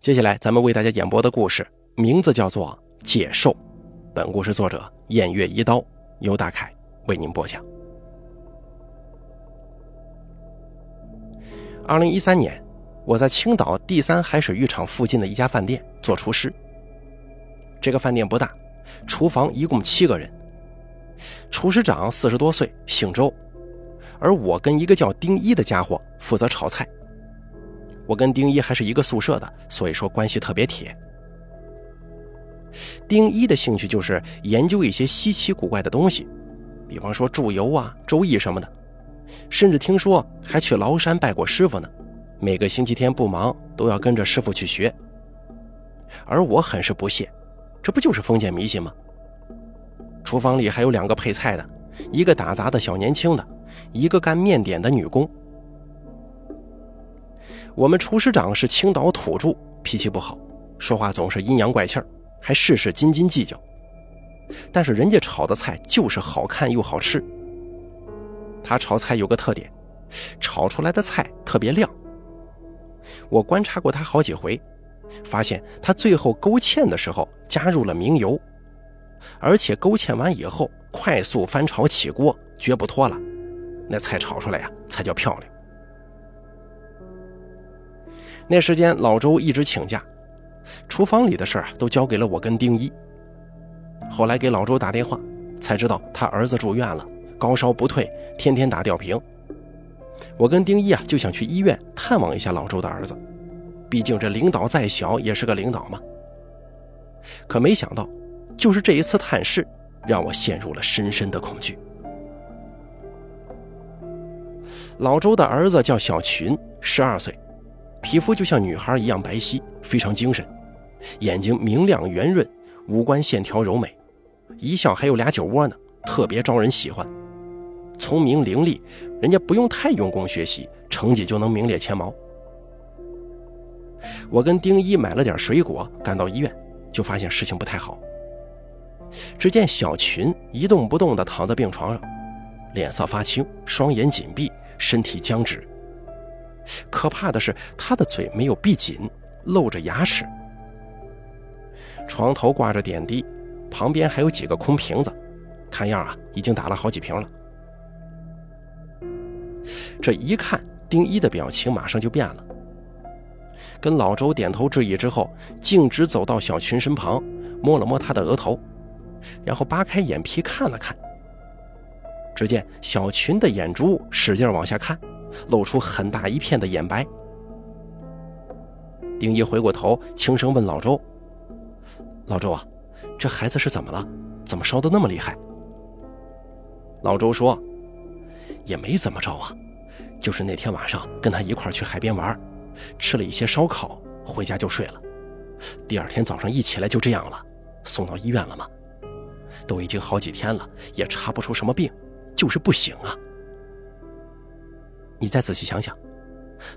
接下来咱们为大家演播的故事名字叫做《解寿》，本故事作者偃月一刀，由大凯为您播讲。二零一三年，我在青岛第三海水浴场附近的一家饭店做厨师。这个饭店不大，厨房一共七个人。厨师长四十多岁，姓周，而我跟一个叫丁一的家伙负责炒菜。我跟丁一还是一个宿舍的，所以说关系特别铁。丁一的兴趣就是研究一些稀奇古怪的东西，比方说祝由啊、周易什么的，甚至听说还去崂山拜过师傅呢。每个星期天不忙都要跟着师傅去学。而我很是不屑，这不就是封建迷信吗？厨房里还有两个配菜的，一个打杂的小年轻的，一个干面点的女工。我们厨师长是青岛土著，脾气不好，说话总是阴阳怪气儿，还事事斤斤计较。但是人家炒的菜就是好看又好吃。他炒菜有个特点，炒出来的菜特别亮。我观察过他好几回，发现他最后勾芡的时候加入了明油，而且勾芡完以后快速翻炒起锅，绝不拖拉，那菜炒出来呀才叫漂亮。那时间，老周一直请假，厨房里的事儿都交给了我跟丁一。后来给老周打电话，才知道他儿子住院了，高烧不退，天天打吊瓶。我跟丁一啊就想去医院探望一下老周的儿子，毕竟这领导再小也是个领导嘛。可没想到，就是这一次探视，让我陷入了深深的恐惧。老周的儿子叫小群，十二岁。皮肤就像女孩一样白皙，非常精神，眼睛明亮圆润，五官线条柔美，一笑还有俩酒窝呢，特别招人喜欢。聪明伶俐，人家不用太用功学习，成绩就能名列前茅。我跟丁一买了点水果，赶到医院，就发现事情不太好。只见小群一动不动地躺在病床上，脸色发青，双眼紧闭，身体僵直。可怕的是，他的嘴没有闭紧，露着牙齿。床头挂着点滴，旁边还有几个空瓶子，看样啊，已经打了好几瓶了。这一看，丁一的表情马上就变了，跟老周点头致意之后，径直走到小群身旁，摸了摸他的额头，然后扒开眼皮看了看。只见小群的眼珠使劲往下看。露出很大一片的眼白。丁一回过头，轻声问老周：“老周啊，这孩子是怎么了？怎么烧得那么厉害？”老周说：“也没怎么着啊，就是那天晚上跟他一块去海边玩，吃了一些烧烤，回家就睡了。第二天早上一起来就这样了，送到医院了嘛。都已经好几天了，也查不出什么病，就是不醒啊。”你再仔细想想，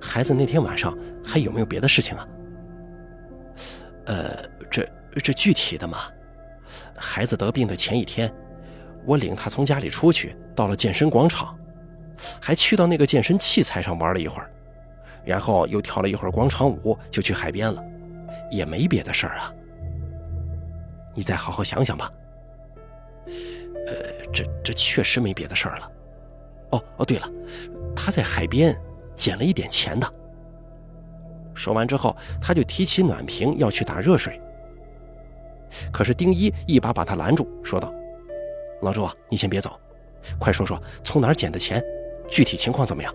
孩子那天晚上还有没有别的事情啊？呃，这这具体的嘛，孩子得病的前一天，我领他从家里出去，到了健身广场，还去到那个健身器材上玩了一会儿，然后又跳了一会儿广场舞，就去海边了，也没别的事儿啊。你再好好想想吧。呃，这这确实没别的事儿了。哦哦，对了。他在海边捡了一点钱的。说完之后，他就提起暖瓶要去打热水。可是丁一一把把他拦住，说道：“老周啊，你先别走，快说说从哪儿捡的钱，具体情况怎么样？”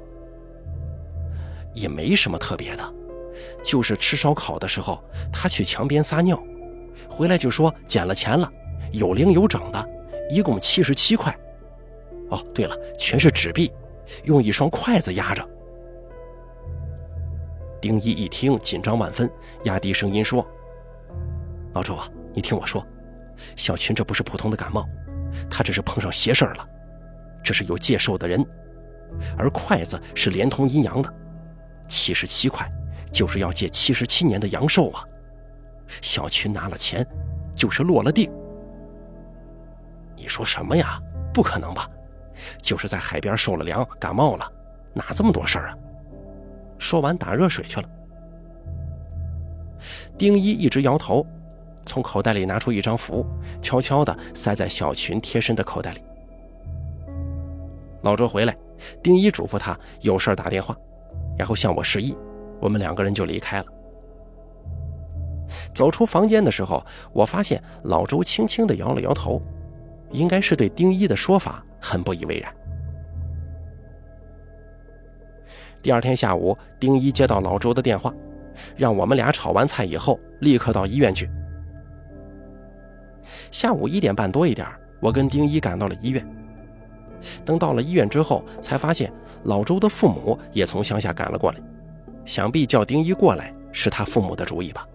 也没什么特别的，就是吃烧烤的时候，他去墙边撒尿，回来就说捡了钱了，有零有整的，一共七十七块。哦，对了，全是纸币。用一双筷子压着。丁一一听，紧张万分，压低声音说：“老周啊，你听我说，小群这不是普通的感冒，他这是碰上邪事儿了。这是有借寿的人，而筷子是连通阴阳的，七十七块就是要借七十七年的阳寿啊。小群拿了钱，就是落了定。你说什么呀？不可能吧？”就是在海边受了凉，感冒了，哪这么多事儿啊？说完，打热水去了。丁一一直摇头，从口袋里拿出一张符，悄悄地塞在小群贴身的口袋里。老周回来，丁一嘱咐他有事打电话，然后向我示意，我们两个人就离开了。走出房间的时候，我发现老周轻轻地摇了摇头，应该是对丁一的说法很不以为然。第二天下午，丁一接到老周的电话，让我们俩炒完菜以后立刻到医院去。下午一点半多一点，我跟丁一赶到了医院。等到了医院之后，才发现老周的父母也从乡下赶了过来，想必叫丁一过来是他父母的主意吧。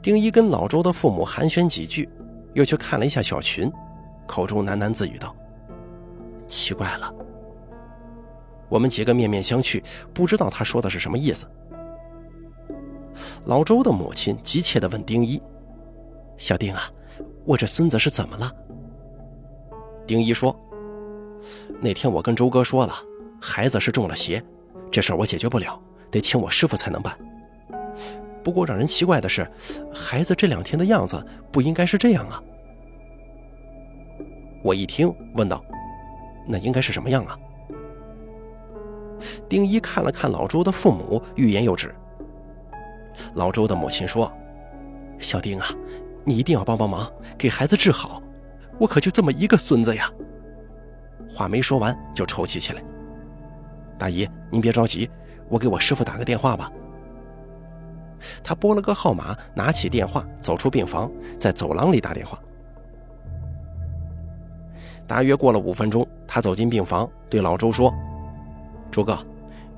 丁一跟老周的父母寒暄几句，又去看了一下小群，口中喃喃自语道：“奇怪了。”我们几个面面相觑，不知道他说的是什么意思。老周的母亲急切地问丁一：“小丁啊，我这孙子是怎么了？”丁一说：“那天我跟周哥说了，孩子是中了邪，这事儿我解决不了，得请我师傅才能办。不过让人奇怪的是，孩子这两天的样子不应该是这样啊。”我一听，问道：“那应该是什么样啊？”丁一看了看老周的父母，欲言又止。老周的母亲说：“小丁啊，你一定要帮帮忙，给孩子治好。我可就这么一个孙子呀。”话没说完，就抽泣起来。大姨，您别着急，我给我师傅打个电话吧。他拨了个号码，拿起电话，走出病房，在走廊里打电话。大约过了五分钟，他走进病房，对老周说。周哥，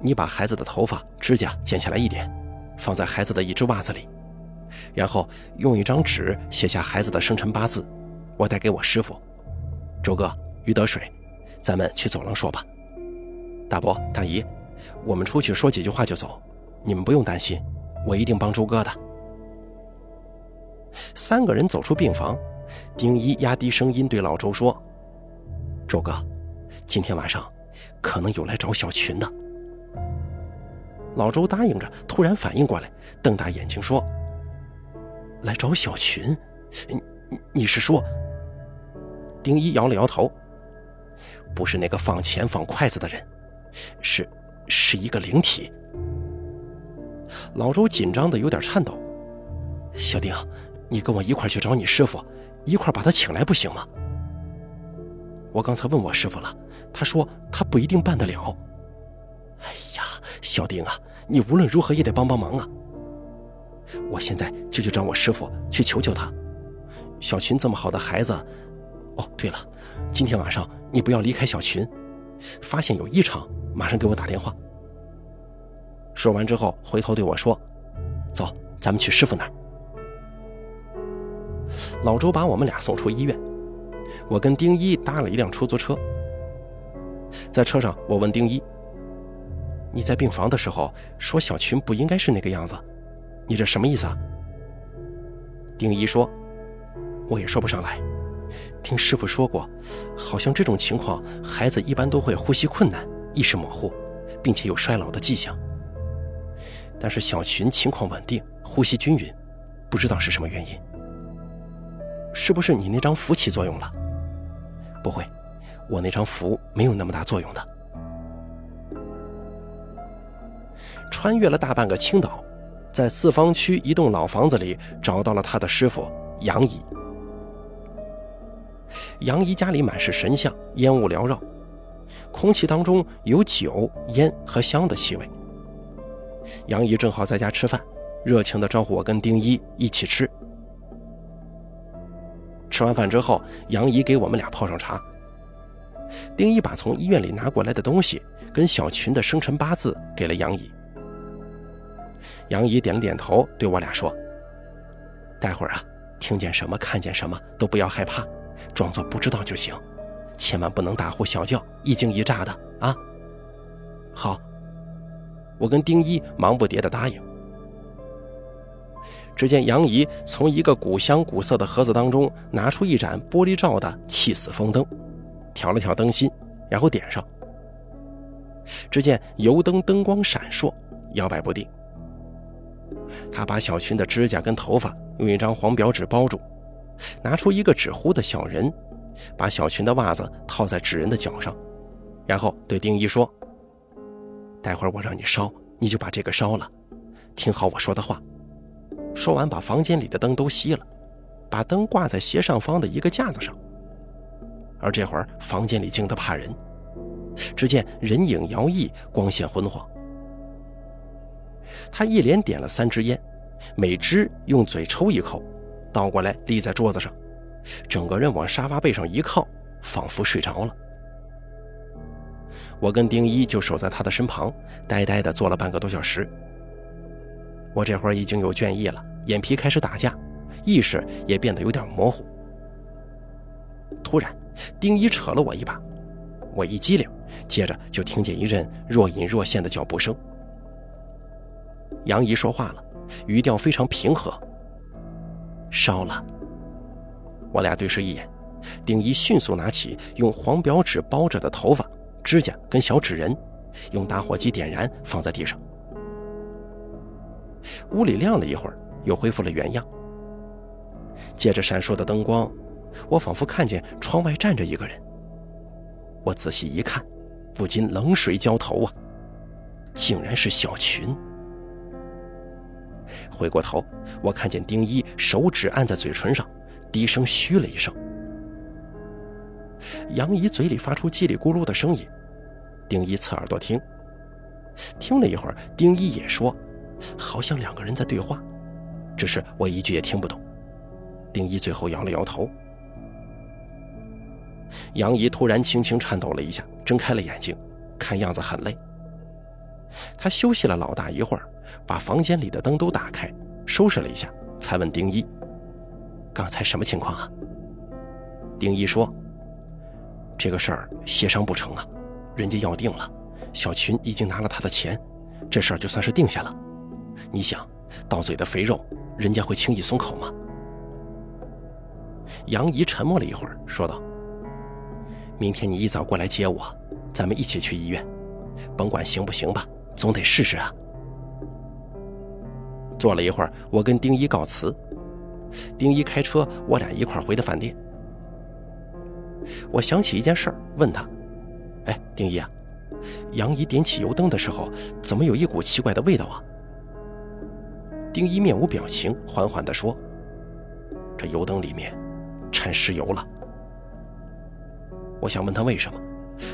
你把孩子的头发、指甲剪下来一点，放在孩子的一只袜子里，然后用一张纸写下孩子的生辰八字，我带给我师傅。周哥，于得水，咱们去走廊说吧。大伯、大姨，我们出去说几句话就走，你们不用担心，我一定帮周哥的。三个人走出病房，丁一压低声音对老周说：“周哥，今天晚上。”可能有来找小群的。老周答应着，突然反应过来，瞪大眼睛说：“来找小群？你你是说？”丁一摇了摇头：“不是那个放钱放筷子的人，是是一个灵体。”老周紧张的有点颤抖：“小丁，你跟我一块去找你师傅，一块把他请来不行吗？”我刚才问我师傅了，他说他不一定办得了。哎呀，小丁啊，你无论如何也得帮帮忙啊！我现在就去找我师傅去求求他。小群这么好的孩子，哦，对了，今天晚上你不要离开小群，发现有异常马上给我打电话。说完之后，回头对我说：“走，咱们去师傅那儿。”老周把我们俩送出医院。我跟丁一搭了一辆出租车，在车上，我问丁一：“你在病房的时候说小群不应该是那个样子，你这什么意思啊？”丁一说：“我也说不上来，听师傅说过，好像这种情况孩子一般都会呼吸困难、意识模糊，并且有衰老的迹象。但是小群情况稳定，呼吸均匀，不知道是什么原因，是不是你那张符起作用了？”不会，我那张符没有那么大作用的。穿越了大半个青岛，在四方区一栋老房子里找到了他的师傅杨姨。杨姨家里满是神像，烟雾缭绕，空气当中有酒、烟和香的气味。杨姨正好在家吃饭，热情地招呼我跟丁一一起吃。吃完饭之后，杨姨给我们俩泡上茶。丁一把从医院里拿过来的东西跟小群的生辰八字给了杨姨。杨姨点了点头，对我俩说：“待会儿啊，听见什么、看见什么都不要害怕，装作不知道就行，千万不能大呼小叫、一惊一乍的啊。”好，我跟丁一忙不迭的答应。只见杨姨从一个古香古色的盒子当中拿出一盏玻璃罩的气死风灯，挑了挑灯芯，然后点上。只见油灯灯光闪烁，摇摆不定。他把小群的指甲跟头发用一张黄表纸包住，拿出一个纸糊的小人，把小群的袜子套在纸人的脚上，然后对丁一说：“待会儿我让你烧，你就把这个烧了，听好我说的话。”说完，把房间里的灯都熄了，把灯挂在斜上方的一个架子上。而这会儿，房间里静得怕人，只见人影摇曳，光线昏黄。他一连点了三支烟，每支用嘴抽一口，倒过来立在桌子上，整个人往沙发背上一靠，仿佛睡着了。我跟丁一就守在他的身旁，呆呆地坐了半个多小时。我这会儿已经有倦意了，眼皮开始打架，意识也变得有点模糊。突然，丁一扯了我一把，我一激灵，接着就听见一阵若隐若现的脚步声。杨姨说话了，语调非常平和。烧了。我俩对视一眼，丁一迅速拿起用黄表纸包着的头发、指甲跟小纸人，用打火机点燃，放在地上。屋里亮了一会儿，又恢复了原样。借着闪烁的灯光，我仿佛看见窗外站着一个人。我仔细一看，不禁冷水浇头啊！竟然是小群。回过头，我看见丁一手指按在嘴唇上，低声嘘了一声。杨姨嘴里发出叽里咕噜的声音，丁一侧耳朵听。听了一会儿，丁一也说。好像两个人在对话，只是我一句也听不懂。丁一最后摇了摇头。杨姨突然轻轻颤抖了一下，睁开了眼睛，看样子很累。她休息了老大一会儿，把房间里的灯都打开，收拾了一下，才问丁一：“刚才什么情况啊？”丁一说：“这个事儿协商不成啊，人家要定了，小群已经拿了他的钱，这事儿就算是定下了。”你想，到嘴的肥肉，人家会轻易松口吗？杨姨沉默了一会儿，说道：“明天你一早过来接我，咱们一起去医院，甭管行不行吧，总得试试啊。”坐了一会儿，我跟丁一告辞，丁一开车，我俩一块回的饭店。我想起一件事儿，问他：“哎，丁一啊，杨姨点起油灯的时候，怎么有一股奇怪的味道啊？”丁一面无表情，缓缓地说：“这油灯里面掺石油了。”我想问他为什么，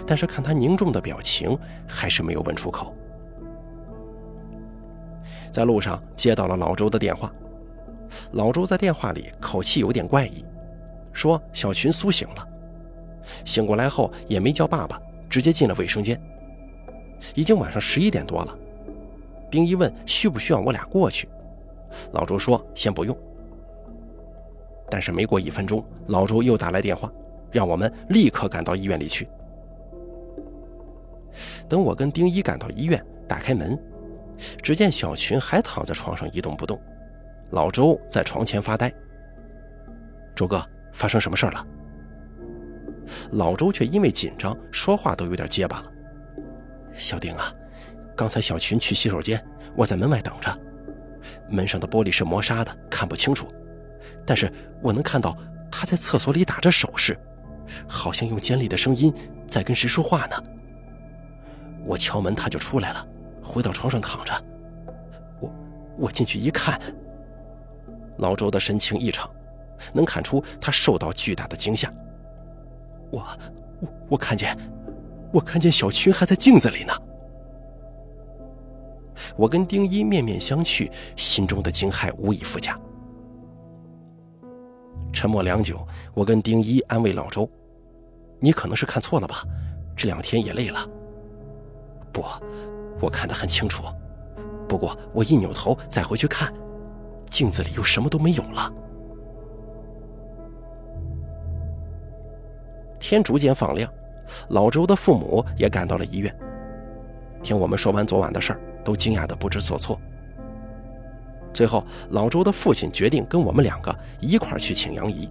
但是看他凝重的表情，还是没有问出口。在路上接到了老周的电话，老周在电话里口气有点怪异，说小群苏醒了，醒过来后也没叫爸爸，直接进了卫生间。已经晚上十一点多了，丁一问需不需要我俩过去。老周说：“先不用。”但是没过一分钟，老周又打来电话，让我们立刻赶到医院里去。等我跟丁一赶到医院，打开门，只见小群还躺在床上一动不动，老周在床前发呆。周哥，发生什么事了？老周却因为紧张，说话都有点结巴了。小丁啊，刚才小群去洗手间，我在门外等着。门上的玻璃是磨砂的，看不清楚，但是我能看到他在厕所里打着手势，好像用尖利的声音在跟谁说话呢。我敲门，他就出来了，回到床上躺着。我我进去一看，老周的神情异常，能看出他受到巨大的惊吓。我我我看见，我看见小群还在镜子里呢。我跟丁一面面相觑，心中的惊骇无以复加。沉默良久，我跟丁一安慰老周：“你可能是看错了吧？这两天也累了。”“不，我看得很清楚。不过我一扭头再回去看，镜子里又什么都没有了。”天逐渐放亮，老周的父母也赶到了医院。听我们说完昨晚的事儿。都惊讶的不知所措。最后，老周的父亲决定跟我们两个一块去请杨姨。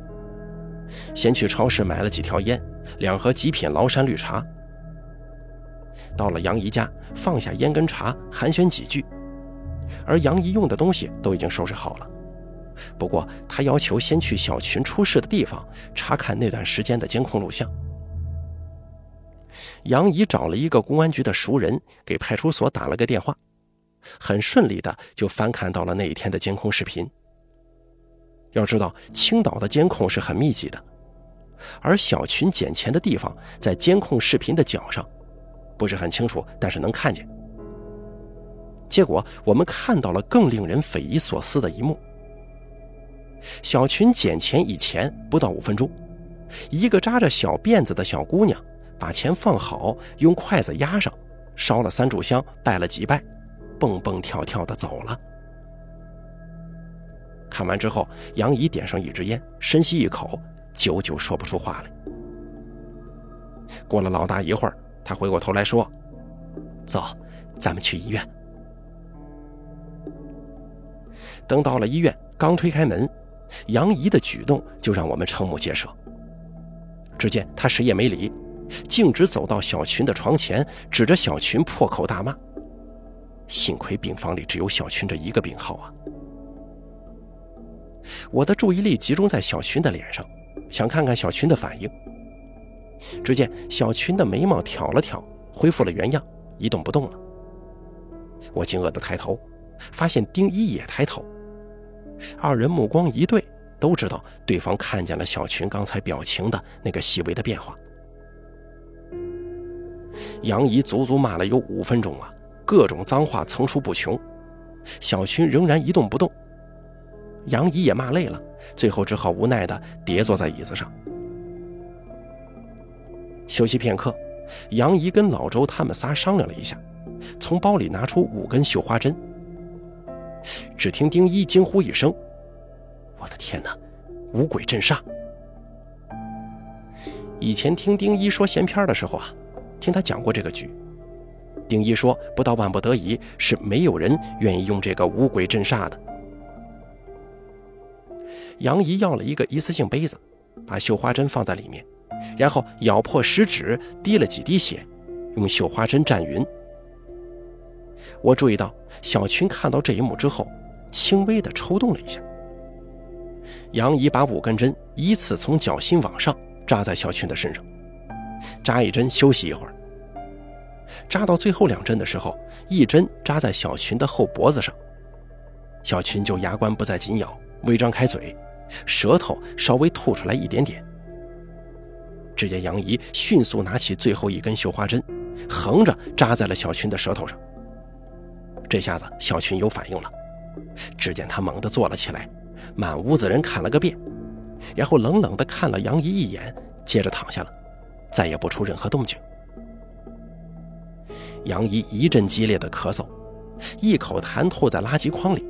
先去超市买了几条烟，两盒极品崂山绿茶。到了杨姨家，放下烟跟茶，寒暄几句。而杨姨用的东西都已经收拾好了。不过，他要求先去小群出事的地方查看那段时间的监控录像。杨姨找了一个公安局的熟人，给派出所打了个电话，很顺利的就翻看到了那一天的监控视频。要知道，青岛的监控是很密集的，而小群捡钱的地方在监控视频的角上，不是很清楚，但是能看见。结果，我们看到了更令人匪夷所思的一幕。小群捡钱以前不到五分钟，一个扎着小辫子的小姑娘把钱放好，用筷子压上，烧了三炷香，拜了几拜，蹦蹦跳跳的走了。看完之后，杨姨点上一支烟，深吸一口，久久说不出话来。过了老大一会儿，他回过头来说：“走，咱们去医院。”等到了医院，刚推开门。杨姨的举动就让我们瞠目结舌。只见她谁也没理，径直走到小群的床前，指着小群破口大骂。幸亏病房里只有小群这一个病号啊！我的注意力集中在小群的脸上，想看看小群的反应。只见小群的眉毛挑了挑，恢复了原样，一动不动了。我惊愕地抬头，发现丁一也抬头。二人目光一对，都知道对方看见了小群刚才表情的那个细微的变化。杨姨足足骂了有五分钟啊，各种脏话层出不穷。小群仍然一动不动，杨姨也骂累了，最后只好无奈地跌坐在椅子上。休息片刻，杨姨跟老周他们仨商量了一下，从包里拿出五根绣花针。只听丁一惊呼一声：“我的天哪！五鬼镇煞！”以前听丁一说闲篇的时候啊，听他讲过这个局。丁一说，不到万不得已，是没有人愿意用这个五鬼镇煞的。杨姨要了一个一次性杯子，把绣花针放在里面，然后咬破食指，滴了几滴血，用绣花针蘸匀。我注意到小群看到这一幕之后，轻微的抽动了一下。杨姨把五根针依次从脚心往上扎在小群的身上，扎一针休息一会儿。扎到最后两针的时候，一针扎在小群的后脖子上，小群就牙关不再紧咬，微张开嘴，舌头稍微吐出来一点点。只见杨姨迅速拿起最后一根绣花针，横着扎在了小群的舌头上。这下子小群有反应了，只见他猛地坐了起来，满屋子人看了个遍，然后冷冷地看了杨姨一眼，接着躺下了，再也不出任何动静。杨姨一阵激烈的咳嗽，一口痰吐在垃圾筐里，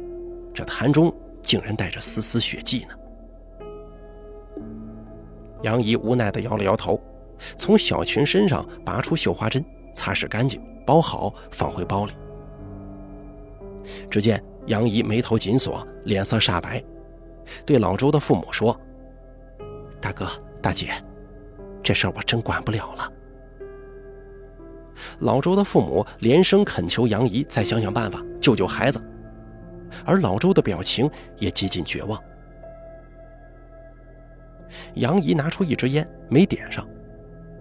这痰中竟然带着丝丝血迹呢。杨姨无奈地摇了摇头，从小群身上拔出绣花针，擦拭干净，包好，放回包里。只见杨姨眉头紧锁，脸色煞白，对老周的父母说：“大哥大姐，这事儿我真管不了了。”老周的父母连声恳求杨姨再想想办法救救孩子，而老周的表情也几近绝望。杨姨拿出一支烟，没点上，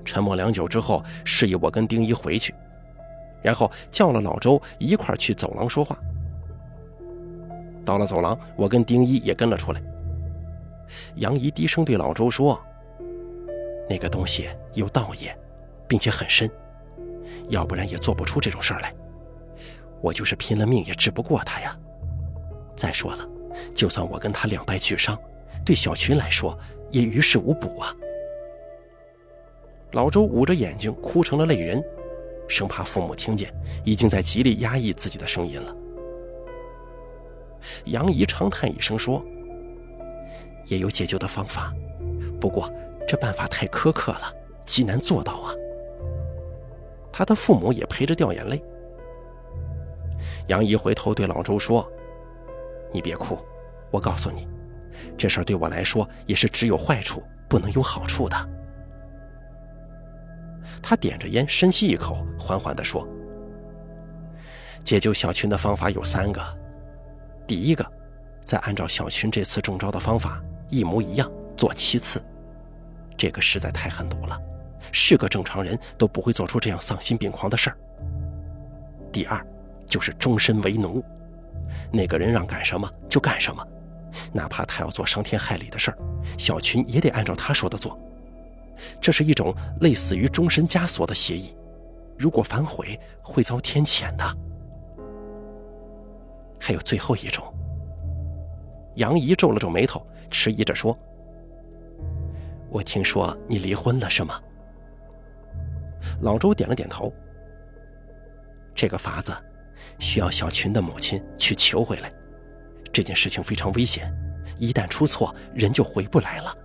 沉默良久之后，示意我跟丁一回去，然后叫了老周一块去走廊说话。到了走廊，我跟丁一也跟了出来。杨姨低声对老周说：“那个东西有道业，并且很深，要不然也做不出这种事儿来。我就是拼了命也治不过他呀。再说了，就算我跟他两败俱伤，对小群来说也于事无补啊。”老周捂着眼睛哭成了泪人，生怕父母听见，已经在极力压抑自己的声音了。杨姨长叹一声说：“也有解救的方法，不过这办法太苛刻了，极难做到啊。”他的父母也陪着掉眼泪。杨姨回头对老周说：“你别哭，我告诉你，这事儿对我来说也是只有坏处，不能有好处的。”他点着烟，深吸一口，缓缓地说：“解救小群的方法有三个。”第一个，再按照小群这次中招的方法一模一样做七次，这个实在太狠毒了，是个正常人都不会做出这样丧心病狂的事儿。第二，就是终身为奴，那个人让干什么就干什么，哪怕他要做伤天害理的事儿，小群也得按照他说的做。这是一种类似于终身枷锁的协议，如果反悔会遭天谴的。还有最后一种，杨怡皱了皱眉头，迟疑着说：“我听说你离婚了，是吗？”老周点了点头。这个法子需要小群的母亲去求回来，这件事情非常危险，一旦出错，人就回不来了。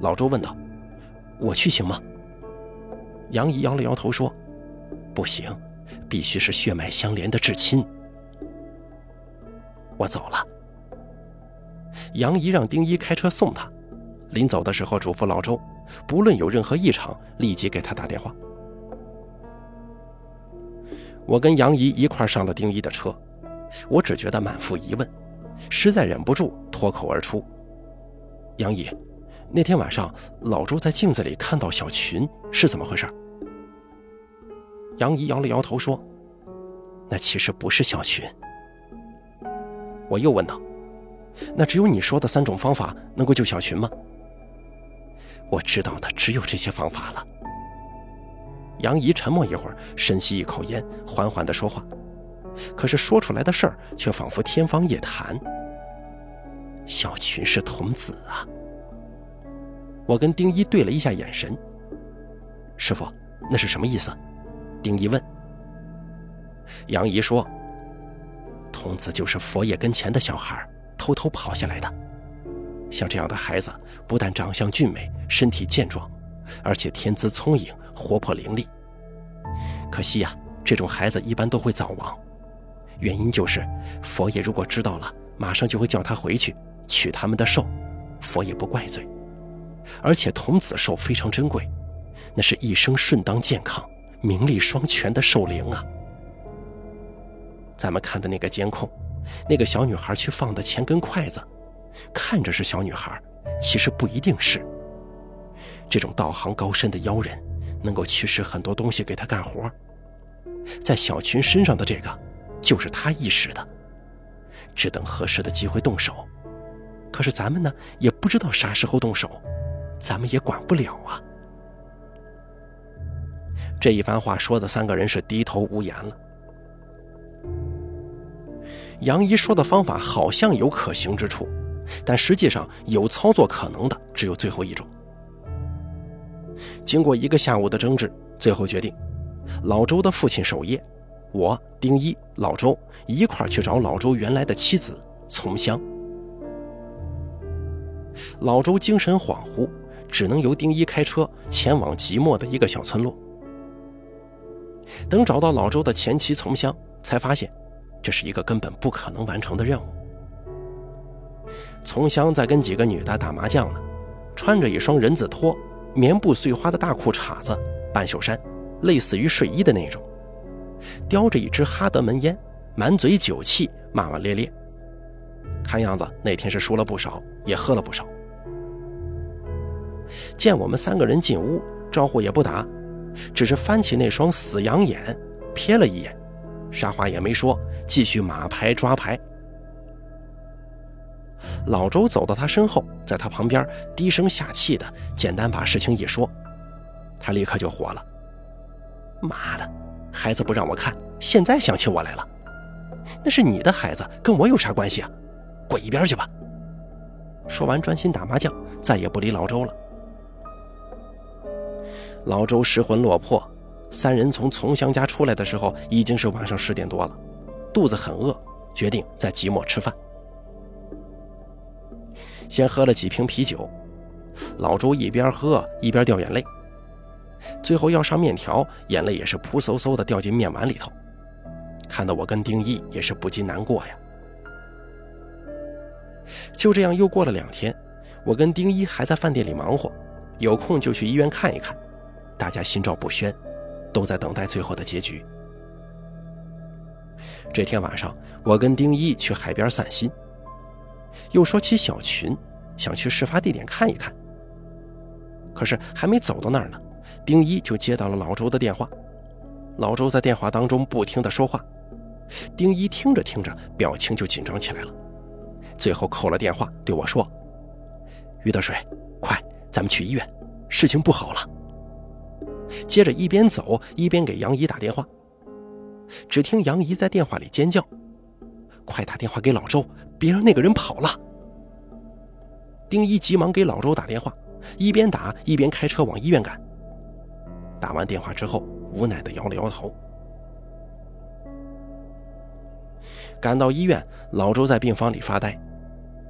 老周问道：“我去行吗？”杨姨摇了摇头说：“不行，必须是血脉相连的至亲。”我走了。杨姨让丁一开车送她，临走的时候嘱咐老周，不论有任何异常，立即给他打电话。我跟杨姨一块上了丁一的车，我只觉得满腹疑问，实在忍不住脱口而出：“杨姨。”那天晚上，老周在镜子里看到小群，是怎么回事？杨姨摇了摇头说：“那其实不是小群。”我又问道：“那只有你说的三种方法能够救小群吗？”我知道的只有这些方法了。杨姨沉默一会儿，深吸一口烟，缓缓地说话，可是说出来的事儿却仿佛天方夜谭。小群是童子啊。我跟丁一对了一下眼神。师傅，那是什么意思？丁一问。杨姨说：“童子就是佛爷跟前的小孩，偷偷跑下来的。像这样的孩子，不但长相俊美，身体健壮，而且天资聪颖，活泼伶俐。可惜呀，这种孩子一般都会早亡。原因就是佛爷如果知道了，马上就会叫他回去取他们的寿，佛爷不怪罪。”而且童子寿非常珍贵，那是一生顺当健康、名利双全的寿灵啊！咱们看的那个监控，那个小女孩去放的钱跟筷子，看着是小女孩，其实不一定是。这种道行高深的妖人，能够驱使很多东西给他干活。在小群身上的这个，就是他意识的，只等合适的机会动手。可是咱们呢，也不知道啥时候动手。咱们也管不了啊！这一番话说的，三个人是低头无言了。杨姨说的方法好像有可行之处，但实际上有操作可能的只有最后一种。经过一个下午的争执，最后决定，老周的父亲守夜，我丁一、老周一块去找老周原来的妻子丛香。老周精神恍惚。只能由丁一开车前往即墨的一个小村落。等找到老周的前妻丛香，才发现这是一个根本不可能完成的任务。从香在跟几个女的打麻将呢，穿着一双人字拖、棉布碎花的大裤衩子、半袖衫，类似于睡衣的那种，叼着一支哈德门烟，满嘴酒气，骂骂咧咧。看样子那天是输了不少，也喝了不少。见我们三个人进屋，招呼也不打，只是翻起那双死羊眼，瞥了一眼，啥话也没说，继续马牌抓牌。老周走到他身后，在他旁边低声下气的简单把事情一说，他立刻就火了：“妈的，孩子不让我看，现在想起我来了？那是你的孩子，跟我有啥关系啊？滚一边去吧！”说完，专心打麻将，再也不理老周了。老周失魂落魄，三人从丛祥家出来的时候已经是晚上十点多了，肚子很饿，决定在即墨吃饭。先喝了几瓶啤酒，老周一边喝一边掉眼泪，最后要上面条，眼泪也是扑嗖嗖的掉进面碗里头，看得我跟丁一也是不禁难过呀。就这样又过了两天，我跟丁一还在饭店里忙活，有空就去医院看一看。大家心照不宣，都在等待最后的结局。这天晚上，我跟丁一去海边散心，又说起小群，想去事发地点看一看。可是还没走到那儿呢，丁一就接到了老周的电话。老周在电话当中不停的说话，丁一听着听着，表情就紧张起来了，最后扣了电话，对我说：“于德水，快，咱们去医院，事情不好了。”接着一边走一边给杨怡打电话。只听杨怡在电话里尖叫：“快打电话给老周，别让那个人跑了！”丁一急忙给老周打电话，一边打一边开车往医院赶。打完电话之后，无奈的摇了摇头。赶到医院，老周在病房里发呆。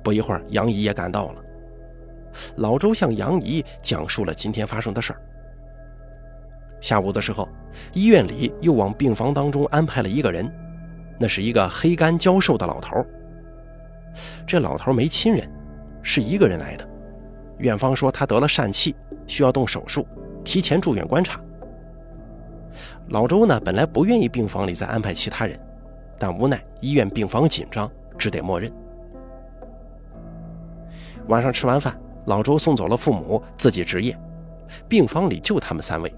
不一会儿，杨怡也赶到了。老周向杨怡讲述了今天发生的事儿。下午的时候，医院里又往病房当中安排了一个人，那是一个黑干焦瘦的老头。这老头没亲人，是一个人来的。院方说他得了疝气，需要动手术，提前住院观察。老周呢，本来不愿意病房里再安排其他人，但无奈医院病房紧张，只得默认。晚上吃完饭，老周送走了父母，自己值夜，病房里就他们三位。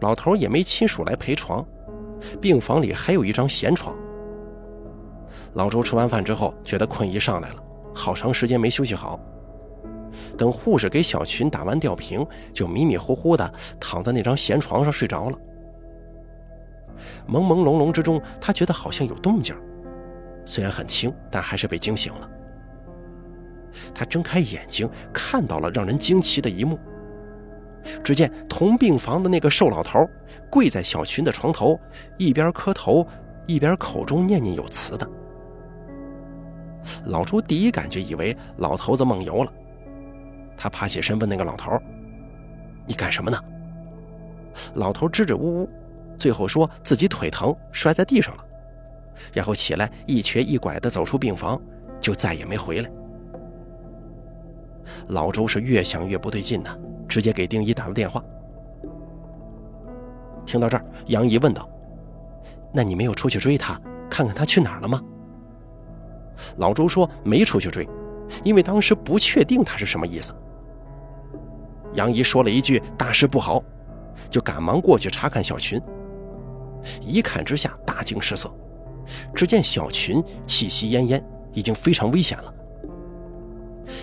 老头也没亲属来陪床，病房里还有一张闲床。老周吃完饭之后，觉得困意上来了，好长时间没休息好。等护士给小群打完吊瓶，就迷迷糊糊的躺在那张闲床上睡着了。朦朦胧胧之中，他觉得好像有动静，虽然很轻，但还是被惊醒了。他睁开眼睛，看到了让人惊奇的一幕。只见同病房的那个瘦老头跪在小群的床头，一边磕头，一边口中念念有词的。老周第一感觉以为老头子梦游了，他爬起身问那个老头：“你干什么呢？”老头支支吾吾，最后说自己腿疼摔在地上了，然后起来一瘸一拐地走出病房，就再也没回来。老周是越想越不对劲呢。直接给丁一打了电话。听到这儿，杨怡问道：“那你没有出去追他，看看他去哪儿了吗？”老周说：“没出去追，因为当时不确定他是什么意思。”杨怡说了一句：“大事不好！”就赶忙过去查看小群。一看之下，大惊失色，只见小群气息奄奄，已经非常危险了。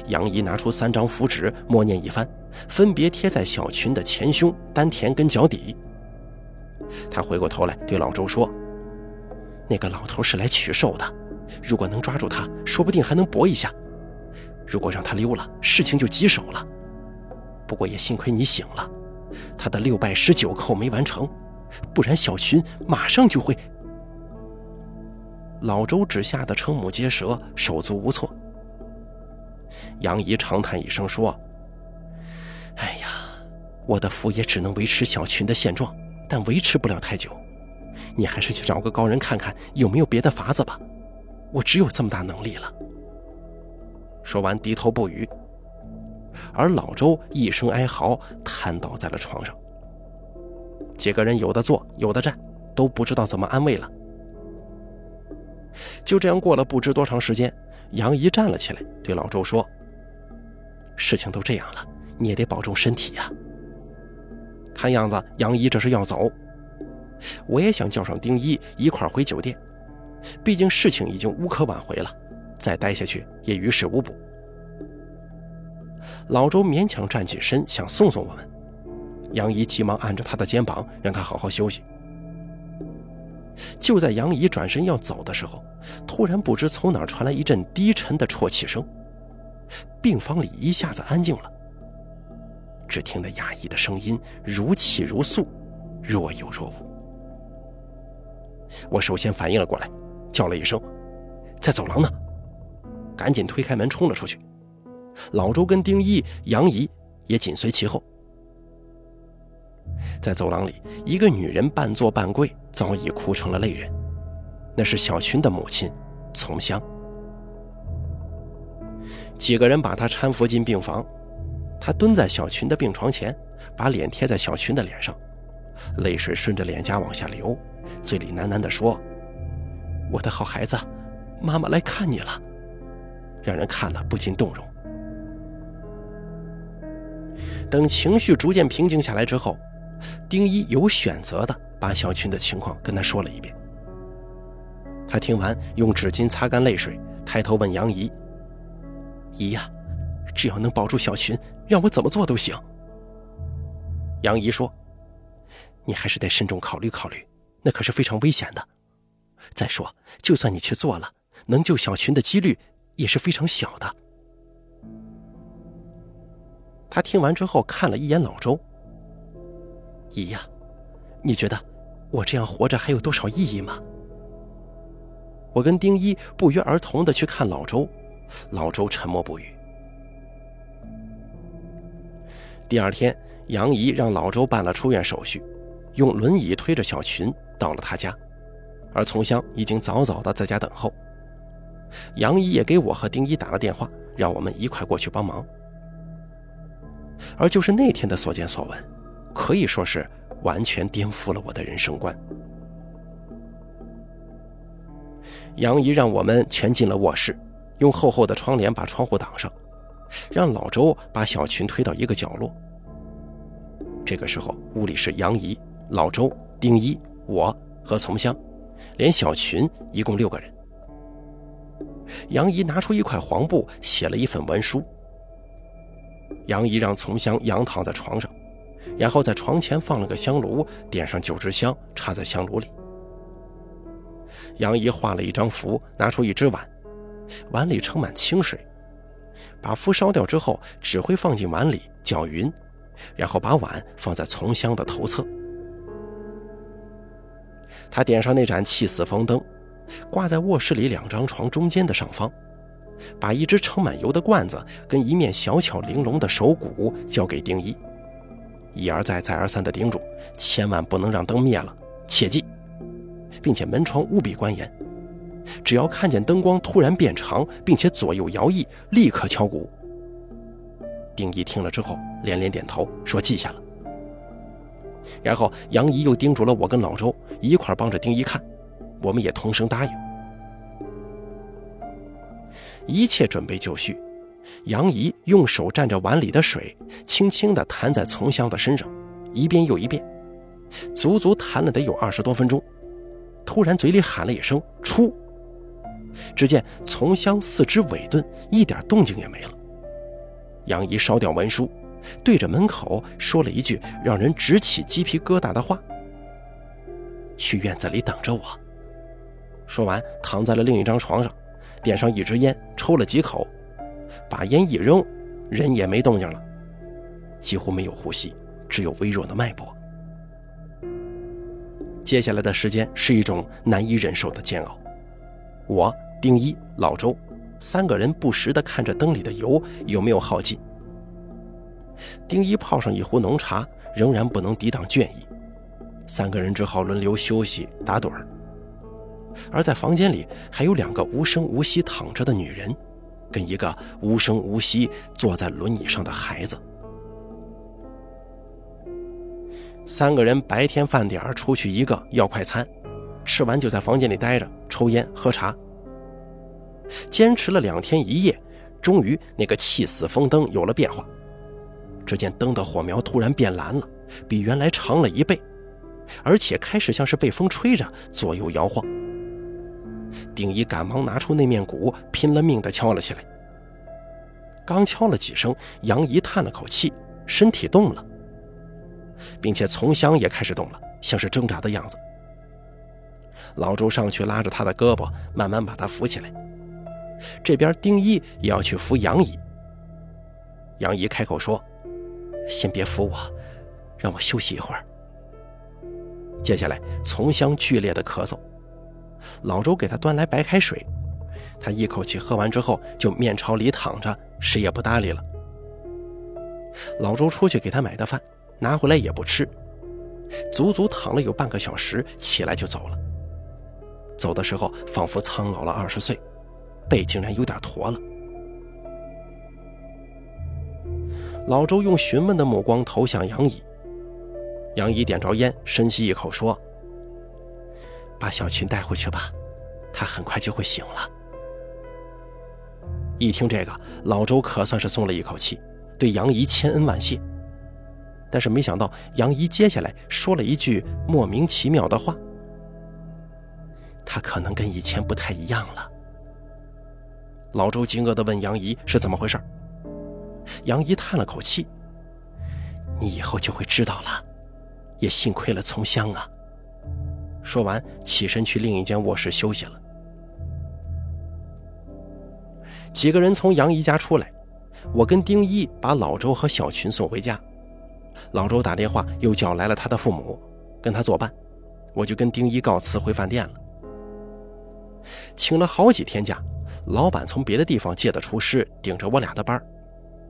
杨怡拿出三张符纸，默念一番，分别贴在小群的前胸、丹田跟脚底。他回过头来对老周说：“那个老头是来取寿的，如果能抓住他，说不定还能搏一下；如果让他溜了，事情就棘手了。不过也幸亏你醒了，他的六拜十九叩没完成，不然小群马上就会……”老周只吓得瞠目结舌，手足无措。杨怡长叹一声说：“，我的符也只能维持小群的现状，但维持不了太久。你还是去找个高人看看有没有别的法子吧。我只有这么大能力了。”说完低头不语，而老周一声哀嚎，瘫倒在了床上。几个人有的坐，有的站，都不知道怎么安慰了。就这样过了不知多长时间，杨怡站了起来，对老周说。事情都这样了，你也得保重身体呀。看样子杨姨这是要走，我也想叫上丁一一块回酒店，毕竟事情已经无可挽回了，再待下去也于事无补。老周勉强站起身想送送我们，杨姨急忙按着他的肩膀，让他好好休息。就在杨怡转身要走的时候，突然不知从哪传来一阵低沉的啜泣声。病房里一下子安静了，只听得压抑的声音如泣如诉，若有若无。我首先反应了过来，叫了一声：“在走廊呢！”赶紧推开门冲了出去。老周跟丁一、杨怡也紧随其后。在走廊里，一个女人半坐半跪，早已哭成了泪人。那是小群的母亲，丛香。几个人把她搀扶进病房，他蹲在小群的病床前，把脸贴在小群的脸上，泪水顺着脸颊往下流，嘴里喃喃地说：“我的好孩子，妈妈来看你了。”让人看了不禁动容。等情绪逐渐平静下来之后，丁一有选择的把小群的情况跟他说了一遍。他听完，用纸巾擦干泪水，抬头问杨姨：“姨呀，只要能保住小群，让我怎么做都行。”杨姨说：“你还是得慎重考虑考虑，那可是非常危险的。再说，就算你去做了，能救小群的几率也是非常小的。”他听完之后看了一眼老周：“姨呀，你觉得我这样活着还有多少意义吗？”我跟丁一不约而同的去看老周，老周沉默不语。第二天，杨姨让老周办了出院手续，用轮椅推着小群到了他家，而丛香已经早早的在家等候。杨姨也给我和丁一打了电话，让我们一块过去帮忙。而就是那天的所见所闻，可以说是完全颠覆了我的人生观。杨姨让我们全进了卧室，用厚厚的窗帘把窗户挡上，让老周把小群推到一个角落。这个时候，屋里是杨姨、老周、丁一、我和丛香，连小群一共六个人。杨姨拿出一块黄布，写了一份文书。杨姨让丛香仰躺在床上，然后在床前放了个香炉，点上九支香，插在香炉里。杨姨画了一张符，拿出一只碗，碗里盛满清水，把符烧掉之后，只会放进碗里搅匀，然后把碗放在从香的头侧。他点上那盏气死风灯，挂在卧室里两张床中间的上方，把一只盛满油的罐子跟一面小巧玲珑的手鼓交给丁一，一而再再而三地叮嘱，千万不能让灯灭了，切记。并且门窗务必关严，只要看见灯光突然变长，并且左右摇曳，立刻敲鼓。丁一听了之后连连点头，说记下了。然后杨姨又叮嘱了我跟老周一块帮着丁一看，我们也同声答应。一切准备就绪，杨姨用手蘸着碗里的水，轻轻地弹在从香的身上，一遍又一遍，足足弹了得有二十多分钟。突然，嘴里喊了一声“出”，只见丛香四肢萎顿，一点动静也没了。杨姨烧掉文书，对着门口说了一句让人直起鸡皮疙瘩的话：“去院子里等着我。”说完，躺在了另一张床上，点上一支烟，抽了几口，把烟一扔，人也没动静了，几乎没有呼吸，只有微弱的脉搏。接下来的时间是一种难以忍受的煎熬。我、丁一、老周三个人不时地看着灯里的油有没有耗尽。丁一泡上一壶浓茶，仍然不能抵挡倦意。三个人只好轮流休息打盹儿。而在房间里还有两个无声无息躺着的女人，跟一个无声无息坐在轮椅上的孩子。三个人白天饭点儿出去一个要快餐，吃完就在房间里待着抽烟喝茶。坚持了两天一夜，终于那个气死风灯有了变化。只见灯的火苗突然变蓝了，比原来长了一倍，而且开始像是被风吹着左右摇晃。丁一赶忙拿出那面鼓，拼了命地敲了起来。刚敲了几声，杨姨叹了口气，身体动了。并且从香也开始动了，像是挣扎的样子。老周上去拉着他的胳膊，慢慢把他扶起来。这边丁一也要去扶杨姨。杨姨开口说：“先别扶我，让我休息一会儿。”接下来，丛香剧烈的咳嗽，老周给他端来白开水，他一口气喝完之后，就面朝里躺着，谁也不搭理了。老周出去给他买的饭。拿回来也不吃，足足躺了有半个小时，起来就走了。走的时候仿佛苍老了二十岁，背竟然有点驼了。老周用询问的目光投向杨姨，杨姨点着烟，深吸一口说：“把小琴带回去吧，他很快就会醒了。一听这个，老周可算是松了一口气，对杨姨千恩万谢。但是没想到，杨姨接下来说了一句莫名其妙的话：“他可能跟以前不太一样了。”老周惊愕地问杨姨是怎么回事。杨姨叹了口气：“你以后就会知道了。也幸亏了从香啊。”说完，起身去另一间卧室休息了。几个人从杨姨家出来，我跟丁一把老周和小群送回家。老周打电话又叫来了他的父母，跟他作伴，我就跟丁一告辞回饭店了。请了好几天假，老板从别的地方借的厨师顶着我俩的班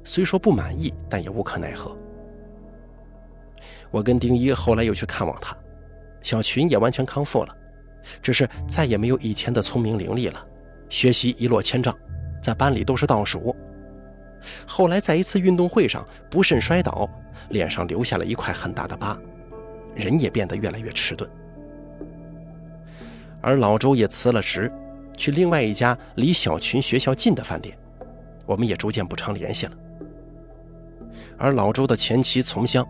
虽说不满意，但也无可奈何。我跟丁一后来又去看望他，小群也完全康复了，只是再也没有以前的聪明伶俐了，学习一落千丈，在班里都是倒数。后来在一次运动会上不慎摔倒，脸上留下了一块很大的疤，人也变得越来越迟钝。而老周也辞了职，去另外一家离小群学校近的饭店，我们也逐渐不常联系了。而老周的前妻从香，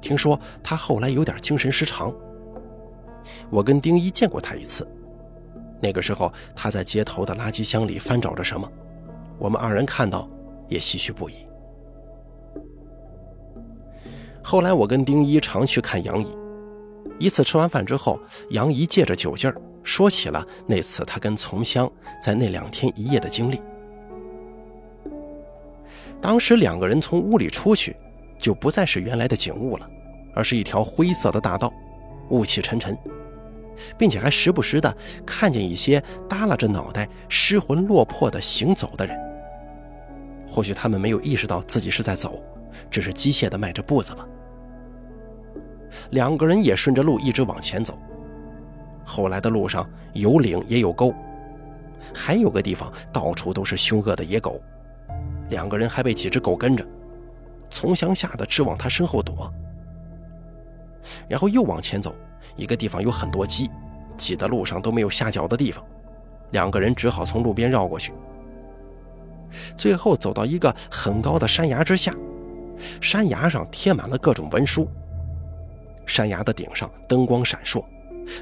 听说他后来有点精神失常，我跟丁一见过他一次，那个时候他在街头的垃圾箱里翻找着什么，我们二人看到。也唏嘘不已。后来我跟丁一常去看杨姨，一次吃完饭之后，杨姨借着酒劲儿说起了那次他跟从香在那两天一夜的经历。当时两个人从屋里出去，就不再是原来的景物了，而是一条灰色的大道，雾气沉沉，并且还时不时的看见一些耷拉着脑袋、失魂落魄的行走的人。或许他们没有意识到自己是在走，只是机械的迈着步子吧。两个人也顺着路一直往前走。后来的路上有岭也有沟，还有个地方到处都是凶恶的野狗。两个人还被几只狗跟着，从乡下的直往他身后躲。然后又往前走，一个地方有很多鸡，挤得路上都没有下脚的地方，两个人只好从路边绕过去。最后走到一个很高的山崖之下，山崖上贴满了各种文书。山崖的顶上灯光闪烁，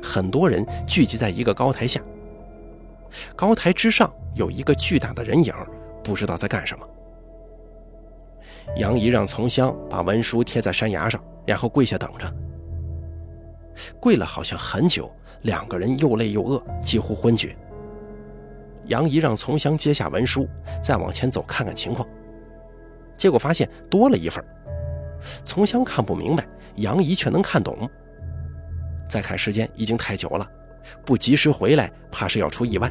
很多人聚集在一个高台下。高台之上有一个巨大的人影，不知道在干什么。杨姨让从香把文书贴在山崖上，然后跪下等着。跪了好像很久，两个人又累又饿，几乎昏厥。杨姨让从香接下文书，再往前走看看情况，结果发现多了一份。从香看不明白，杨姨却能看懂。再看时间已经太久了，不及时回来，怕是要出意外。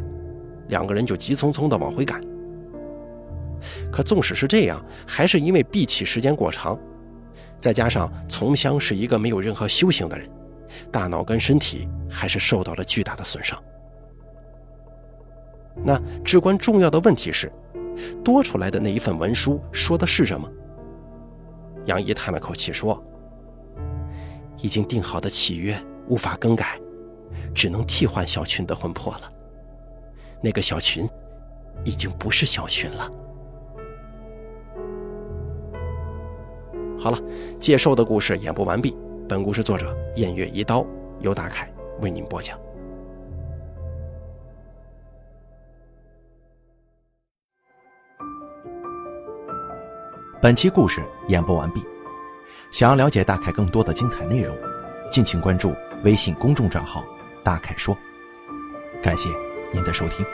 两个人就急匆匆地往回赶。可纵使是这样，还是因为闭气时间过长，再加上从香是一个没有任何修行的人，大脑跟身体还是受到了巨大的损伤。那至关重要的问题是，多出来的那一份文书说的是什么？杨怡叹了口气说：“已经定好的契约无法更改，只能替换小群的魂魄了。那个小群，已经不是小群了。”好了，介绍的故事演播完毕。本故事作者燕月一刀由大凯为您播讲。本期故事演播完毕。想要了解大凯更多的精彩内容，敬请关注微信公众账号“大凯说”。感谢您的收听。